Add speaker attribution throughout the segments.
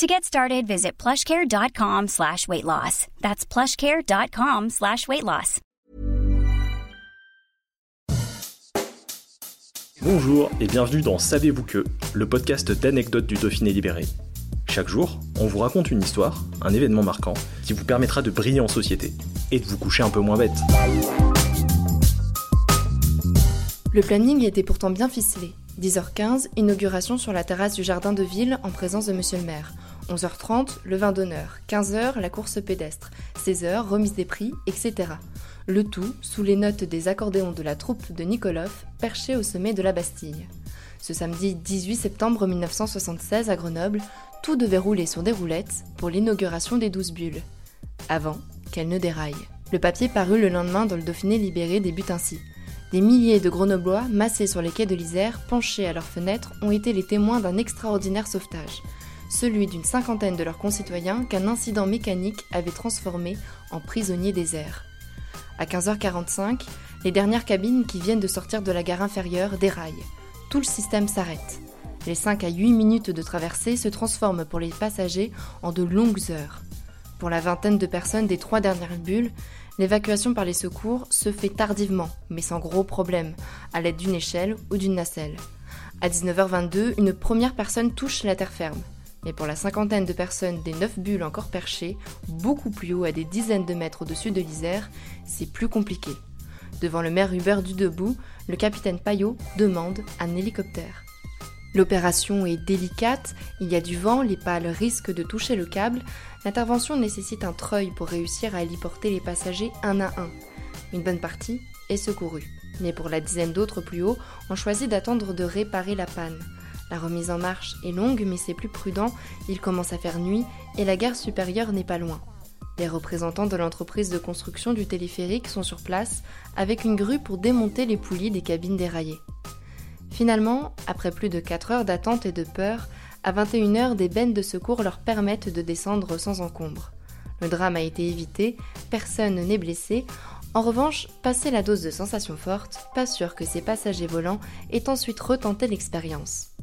Speaker 1: To get started, visit plushcare.com slash weight loss. That's plushcare.com slash weight loss.
Speaker 2: Bonjour et bienvenue dans Savez-vous que, le podcast d'anecdotes du Dauphiné libéré. Chaque jour, on vous raconte une histoire, un événement marquant, qui vous permettra de briller en société et de vous coucher un peu moins bête.
Speaker 3: Le planning était pourtant bien ficelé. 10h15, inauguration sur la terrasse du jardin de ville en présence de monsieur le maire. 11h30, le vin d'honneur. 15h, la course pédestre. 16h, remise des prix, etc. Le tout sous les notes des accordéons de la troupe de Nikolov, perchée au sommet de la Bastille. Ce samedi 18 septembre 1976 à Grenoble, tout devait rouler sur des roulettes pour l'inauguration des douze bulles. Avant qu'elles ne déraillent. Le papier paru le lendemain dans le Dauphiné libéré débute ainsi. Des milliers de Grenoblois, massés sur les quais de l'Isère, penchés à leurs fenêtres, ont été les témoins d'un extraordinaire sauvetage. Celui d'une cinquantaine de leurs concitoyens qu'un incident mécanique avait transformés en prisonniers des airs. À 15h45, les dernières cabines qui viennent de sortir de la gare inférieure déraillent. Tout le système s'arrête. Les 5 à 8 minutes de traversée se transforment pour les passagers en de longues heures. Pour la vingtaine de personnes des trois dernières bulles, L'évacuation par les secours se fait tardivement, mais sans gros problème, à l'aide d'une échelle ou d'une nacelle. À 19h22, une première personne touche la terre ferme. Mais pour la cinquantaine de personnes des neuf bulles encore perchées, beaucoup plus haut à des dizaines de mètres au-dessus de l'Isère, c'est plus compliqué. Devant le maire Hubert Dudebout, le capitaine Payot demande un hélicoptère. L'opération est délicate, il y a du vent, les pales risquent de toucher le câble, l'intervention nécessite un treuil pour réussir à héliporter les passagers un à un. Une bonne partie est secourue. Mais pour la dizaine d'autres plus haut, on choisit d'attendre de réparer la panne. La remise en marche est longue, mais c'est plus prudent, il commence à faire nuit et la gare supérieure n'est pas loin. Les représentants de l'entreprise de construction du téléphérique sont sur place avec une grue pour démonter les poulies des cabines déraillées. Finalement, après plus de 4 heures d'attente et de peur, à 21h, des bennes de secours leur permettent de descendre sans encombre. Le drame a été évité, personne n'est blessé. En revanche, passé la dose de sensations fortes, pas sûr que ces passagers volants aient ensuite retenté l'expérience.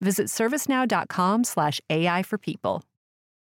Speaker 4: Visit servicenow.com/slash AI for people